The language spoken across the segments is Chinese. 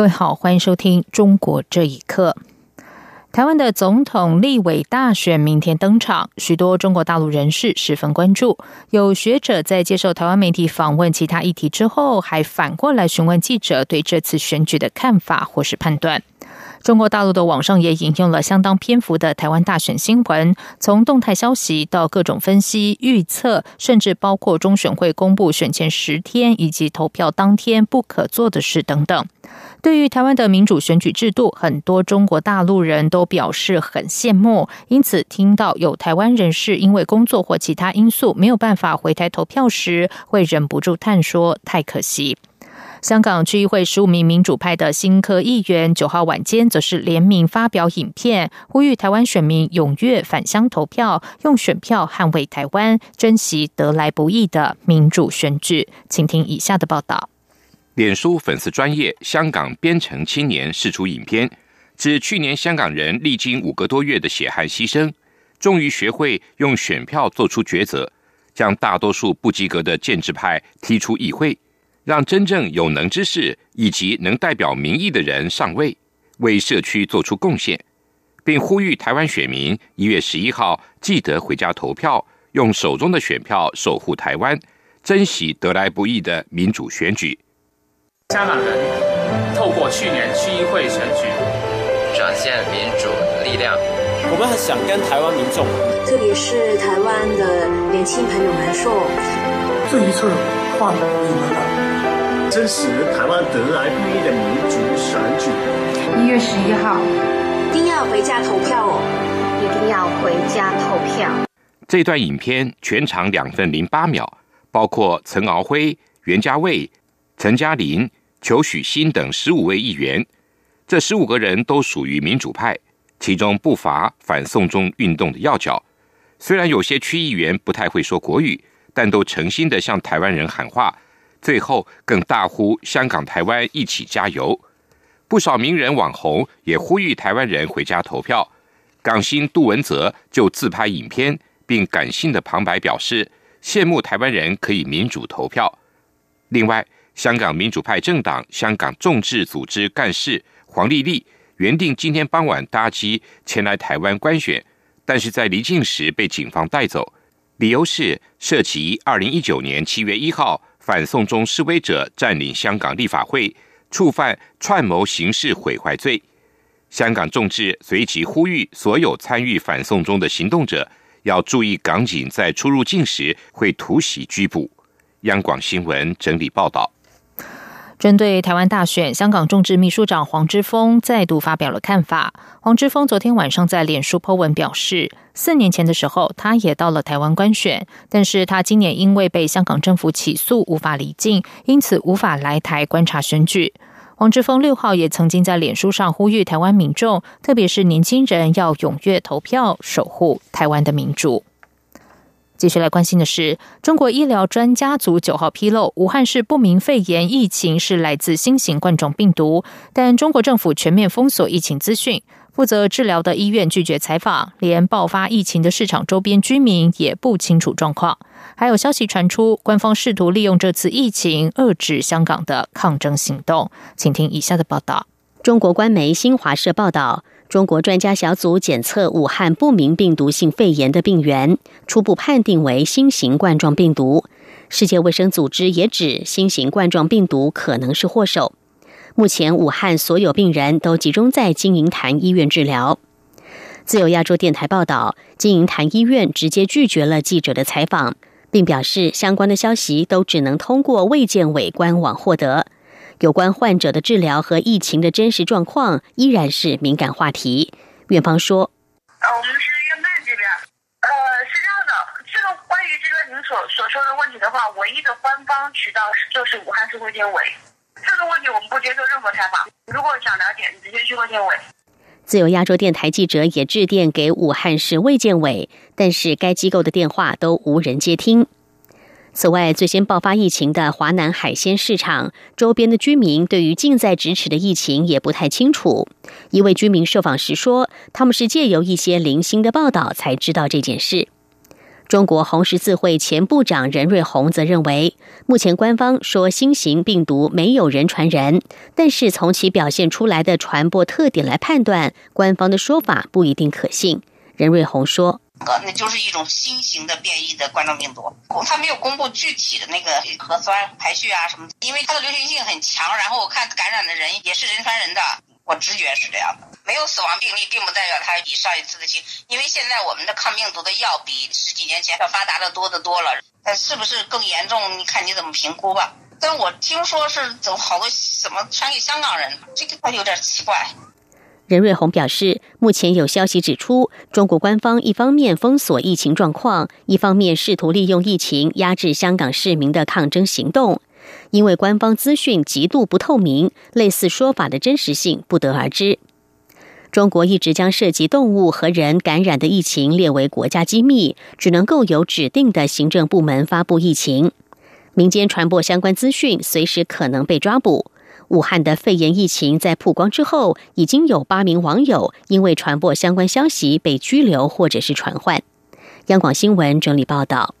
各位好，欢迎收听《中国这一刻》。台湾的总统、立委大选明天登场，许多中国大陆人士十分关注。有学者在接受台湾媒体访问其他议题之后，还反过来询问记者对这次选举的看法或是判断。中国大陆的网上也引用了相当篇幅的台湾大选新闻，从动态消息到各种分析预测，甚至包括中选会公布选前十天以及投票当天不可做的事等等。对于台湾的民主选举制度，很多中国大陆人都表示很羡慕。因此，听到有台湾人士因为工作或其他因素没有办法回台投票时，会忍不住叹说：“太可惜。”香港区议会十五名民主派的新科议员九号晚间则是联名发表影片，呼吁台湾选民踊跃返乡投票，用选票捍卫台湾，珍惜得来不易的民主选举。请听以下的报道：脸书粉丝专业香港编程青年释出影片，指去年香港人历经五个多月的血汗牺牲，终于学会用选票做出抉择，将大多数不及格的建制派踢出议会。让真正有能之士以及能代表民意的人上位，为社区做出贡献，并呼吁台湾选民一月十一号记得回家投票，用手中的选票守护台湾，珍惜得来不易的民主选举。香港人透过去年区议会选举，展现民主力量。我们很想跟台湾民众，特别是台湾的年轻朋友们说，这一次换你们了。真实台湾得来不易的民主选举。一月十一号，一定要回家投票哦！一定要回家投票。这段影片全长两分零八秒，包括陈敖辉、袁家卫、陈嘉玲、裘许新等十五位议员。这十五个人都属于民主派，其中不乏反送中运动的要角。虽然有些区议员不太会说国语，但都诚心的向台湾人喊话。最后更大呼“香港、台湾一起加油”，不少名人网红也呼吁台湾人回家投票。港星杜文泽就自拍影片，并感性的旁白表示羡慕台湾人可以民主投票。另外，香港民主派政党香港众志组织干事黄丽丽原定今天傍晚搭机前来台湾观选，但是在离境时被警方带走，理由是涉及二零一九年七月一号。反送中示威者占领香港立法会，触犯串谋刑事毁坏罪。香港众志随即呼吁所有参与反送中的行动者要注意，港警在出入境时会突袭拘捕。央广新闻整理报道。针对台湾大选，香港众志秘书长黄之锋再度发表了看法。黄之锋昨天晚上在脸书 po 文表示，四年前的时候，他也到了台湾观选，但是他今年因为被香港政府起诉，无法离境，因此无法来台观察选举。黄之锋六号也曾经在脸书上呼吁台湾民众，特别是年轻人，要踊跃投票，守护台湾的民主。继续来关心的是，中国医疗专家组九号披露，武汉市不明肺炎疫情是来自新型冠状病毒，但中国政府全面封锁疫情资讯，负责治疗的医院拒绝采访，连爆发疫情的市场周边居民也不清楚状况。还有消息传出，官方试图利用这次疫情遏制香港的抗争行动。请听以下的报道：中国官媒新华社报道。中国专家小组检测武汉不明病毒性肺炎的病源，初步判定为新型冠状病毒。世界卫生组织也指新型冠状病毒可能是祸首。目前，武汉所有病人都集中在金银潭医院治疗。自由亚洲电台报道，金银潭医院直接拒绝了记者的采访，并表示相关的消息都只能通过卫健委官网获得。有关患者的治疗和疫情的真实状况依然是敏感话题。院方说：“呃，我们是院办这边，呃，是这样的，这个关于这个您所所说的问题的话，唯一的官方渠道就是武汉市卫健委。这个问题我们不接受任何采访。如果想了解，你直接去卫健委。”自由亚洲电台记者也致电给武汉市卫健委，但是该机构的电话都无人接听。此外，最先爆发疫情的华南海鲜市场周边的居民对于近在咫尺的疫情也不太清楚。一位居民受访时说，他们是借由一些零星的报道才知道这件事。中国红十字会前部长任瑞红则认为，目前官方说新型病毒没有人传人，但是从其表现出来的传播特点来判断，官方的说法不一定可信。任瑞红说。那就是一种新型的变异的冠状病毒，他没有公布具体的那个核酸排序啊什么，因为它的流行性很强。然后我看感染的人也是人传人的，我直觉是这样的。没有死亡病例，并不代表它比上一次的轻，因为现在我们的抗病毒的药比十几年前要发达的多得多了。但是不是更严重？你看你怎么评估吧。但我听说是怎么好多怎么传给香港人，这个有点奇怪。任瑞红表示，目前有消息指出，中国官方一方面封锁疫情状况，一方面试图利用疫情压制香港市民的抗争行动。因为官方资讯极度不透明，类似说法的真实性不得而知。中国一直将涉及动物和人感染的疫情列为国家机密，只能够由指定的行政部门发布疫情。民间传播相关资讯，随时可能被抓捕。武汉的肺炎疫情在曝光之后，已经有八名网友因为传播相关消息被拘留或者是传唤。央广新闻整理报道。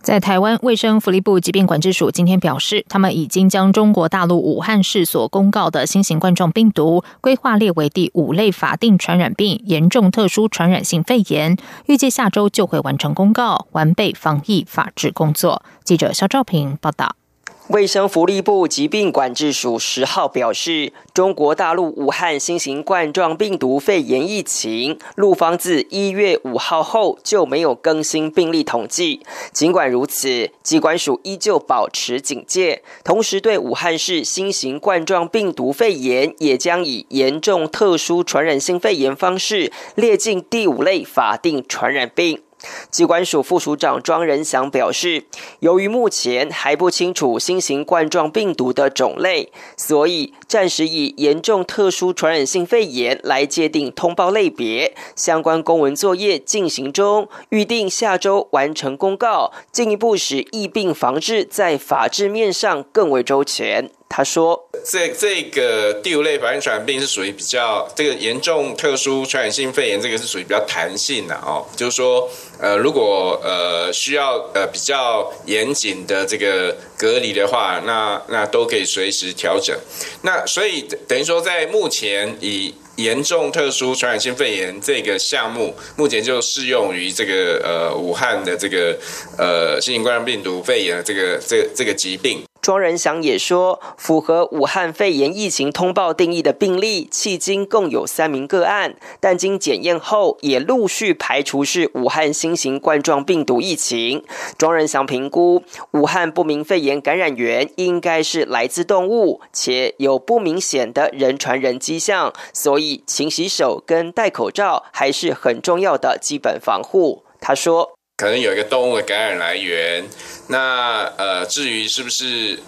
在台湾卫生福利部疾病管制署今天表示，他们已经将中国大陆武汉市所公告的新型冠状病毒规划列为第五类法定传染病——严重特殊传染性肺炎，预计下周就会完成公告，完备防疫法制工作。记者肖兆平报道。卫生福利部疾病管制署十号表示，中国大陆武汉新型冠状病毒肺炎疫情，陆方自一月五号后就没有更新病例统计。尽管如此，机关署依旧保持警戒，同时对武汉市新型冠状病毒肺炎也将以严重特殊传染性肺炎方式列进第五类法定传染病。机关署副署长庄仁祥表示，由于目前还不清楚新型冠状病毒的种类，所以暂时以严重特殊传染性肺炎来界定通报类别。相关公文作业进行中，预定下周完成公告，进一步使疫病防治在法制面上更为周全。他说：“这这个第五类反应传染病是属于比较这个严重特殊传染性肺炎，这个是属于比较弹性的哦，就是说，呃，如果呃需要呃比较严谨的这个隔离的话，那那都可以随时调整。那所以等于说，在目前以严重特殊传染性肺炎这个项目，目前就适用于这个呃武汉的这个呃新型冠状病毒肺炎的这个这个这个疾病。”庄仁祥也说，符合武汉肺炎疫情通报定义的病例，迄今共有三名个案，但经检验后也陆续排除是武汉新型冠状病毒疫情。庄仁祥评估，武汉不明肺炎感染源应该是来自动物，且有不明显的人传人迹象，所以勤洗手跟戴口罩还是很重要的基本防护。他说。可能有一个动物的感染来源，那呃，至于是不是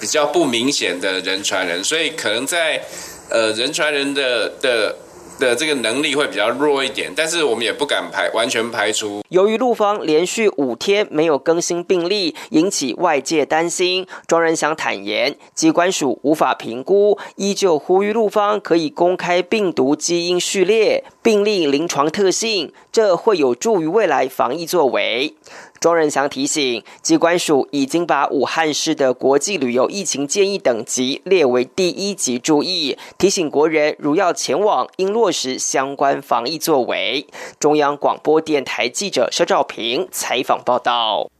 比较不明显的人传人，所以可能在呃人传人的的。的这个能力会比较弱一点，但是我们也不敢排完全排除。由于陆方连续五天没有更新病例，引起外界担心。庄仁祥坦言，机关署无法评估，依旧呼吁陆方可以公开病毒基因序列、病例临床特性，这会有助于未来防疫作为。庄仁祥提醒，机关署已经把武汉市的国际旅游疫情建议等级列为第一级，注意提醒国人，如要前往，应落实相关防疫作为。中央广播电台记者肖兆平采访报道。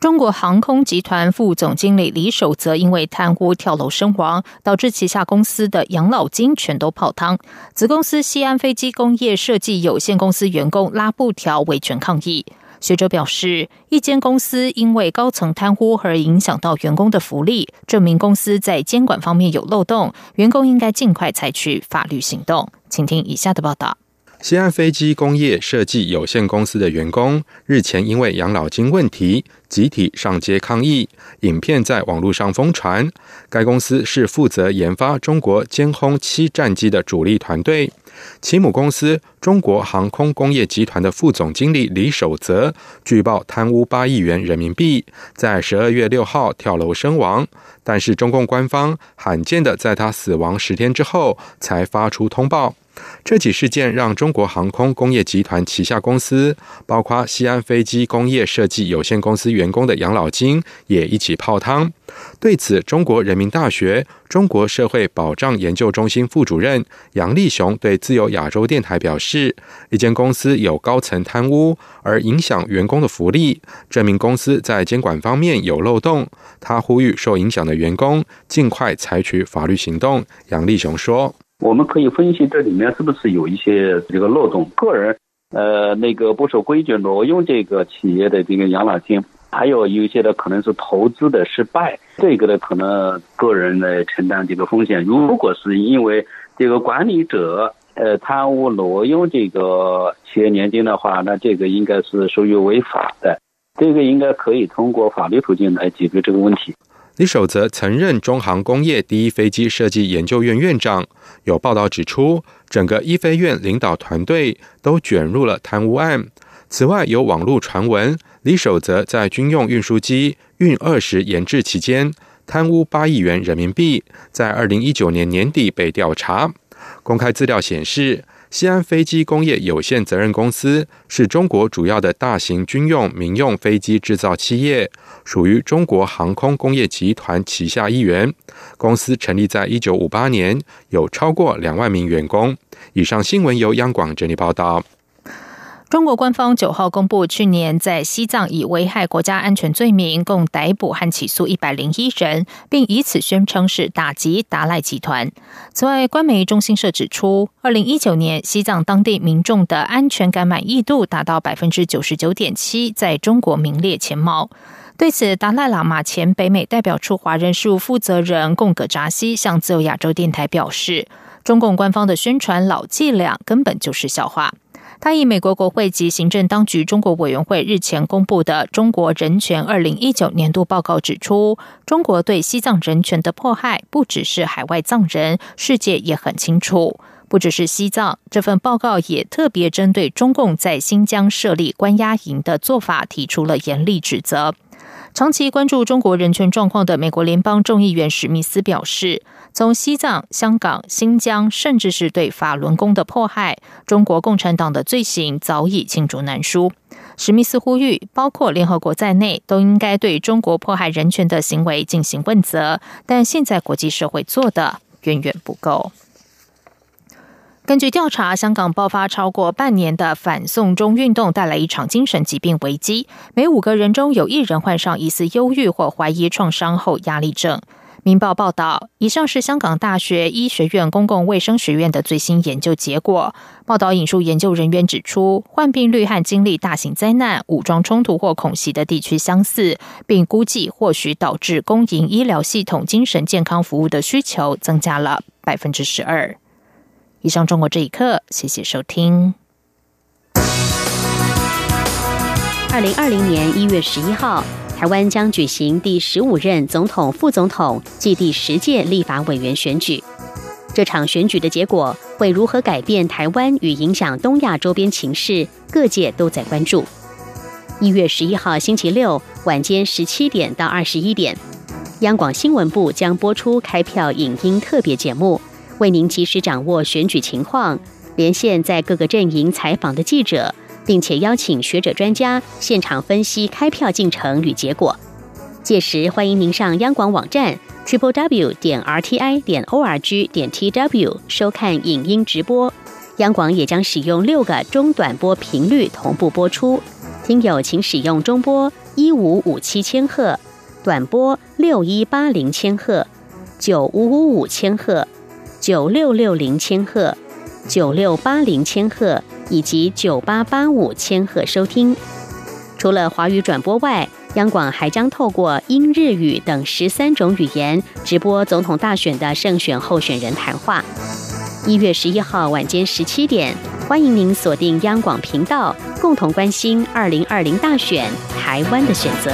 中国航空集团副总经理李守则因为贪污跳楼身亡，导致旗下公司的养老金全都泡汤。子公司西安飞机工业设计有限公司员工拉布条维权抗议。学者表示，一间公司因为高层贪污而影响到员工的福利，证明公司在监管方面有漏洞，员工应该尽快采取法律行动。请听以下的报道：西安飞机工业设计有限公司的员工日前因为养老金问题集体上街抗议，影片在网络上疯传。该公司是负责研发中国歼轰七战机的主力团队。其母公司中国航空工业集团的副总经理李守泽据报贪污八亿元人民币，在十二月六号跳楼身亡。但是中共官方罕见的在他死亡十天之后才发出通报。这起事件让中国航空工业集团旗下公司，包括西安飞机工业设计有限公司员工的养老金也一起泡汤。对此，中国人民大学中国社会保障研究中心副主任杨立雄对自由亚洲电台表示：“一间公司有高层贪污而影响员工的福利，证明公司在监管方面有漏洞。他呼吁受影响的员工尽快采取法律行动。”杨立雄说。我们可以分析这里面是不是有一些这个漏洞，个人呃那个不守规矩挪用这个企业的这个养老金，还有有一些的可能是投资的失败，这个的可能个人来承担这个风险。如果是因为这个管理者呃贪污挪用这个企业年金的话，那这个应该是属于违法的，这个应该可以通过法律途径来解决这个问题。李守则曾任中航工业第一飞机设计研究院院长。有报道指出，整个一飞院领导团队都卷入了贪污案。此外，有网络传闻，李守则在军用运输机运二十研制期间贪污八亿元人民币，在二零一九年年底被调查。公开资料显示。西安飞机工业有限责任公司是中国主要的大型军用民用飞机制造企业，属于中国航空工业集团旗下一员。公司成立在一九五八年，有超过两万名员工。以上新闻由央广整理报道。中国官方九号公布，去年在西藏以危害国家安全罪名共逮捕和起诉一百零一人，并以此宣称是打击达赖集团。此外，官媒中新社指出，二零一九年西藏当地民众的安全感满意度达到百分之九十九点七，在中国名列前茅。对此，达赖喇嘛前北美代表处华人事务负责人贡格扎西向自由亚洲电台表示，中共官方的宣传老伎俩根本就是笑话。他以美国国会及行政当局中国委员会日前公布的《中国人权二零一九年度报告》指出，中国对西藏人权的迫害不只是海外藏人，世界也很清楚。不只是西藏，这份报告也特别针对中共在新疆设立关押营的做法提出了严厉指责。长期关注中国人权状况的美国联邦众议员史密斯表示。从西藏、香港、新疆，甚至是对法轮功的迫害，中国共产党的罪行早已罄竹难书。史密斯呼吁，包括联合国在内，都应该对中国迫害人权的行为进行问责。但现在国际社会做的远远不够。根据调查，香港爆发超过半年的反送中运动，带来一场精神疾病危机。每五个人中有一人患上疑似忧郁或怀疑创伤后压力症。《明报》报道，以上是香港大学医学院公共卫生学院的最新研究结果。报道引述研究人员指出，患病率和经历大型灾难、武装冲突或恐袭的地区相似，并估计或许导致公营医疗系统精神健康服务的需求增加了百分之十二。以上，中国这一刻，谢谢收听。二零二零年一月十一号。台湾将举行第十五任总统、副总统暨第十届立法委员选举。这场选举的结果会如何改变台湾与影响东亚周边情势，各界都在关注。一月十一号星期六晚间十七点到二十一点，央广新闻部将播出开票影音特别节目，为您及时掌握选举情况，连线在各个阵营采访的记者。并且邀请学者专家现场分析开票进程与结果。届时欢迎您上央广网站 triple w 点 r t i 点 o r g 点 t w 收看影音直播。央广也将使用六个中短波频率同步播出，听友请使用中波一五五七千赫、短波六一八零千赫、九五五五千赫、九六六零千赫、九六八零千赫。以及九八八五千赫收听。除了华语转播外，央广还将透过英、日语等十三种语言直播总统大选的胜选候选人谈话。一月十一号晚间十七点，欢迎您锁定央广频道，共同关心二零二零大选台湾的选择。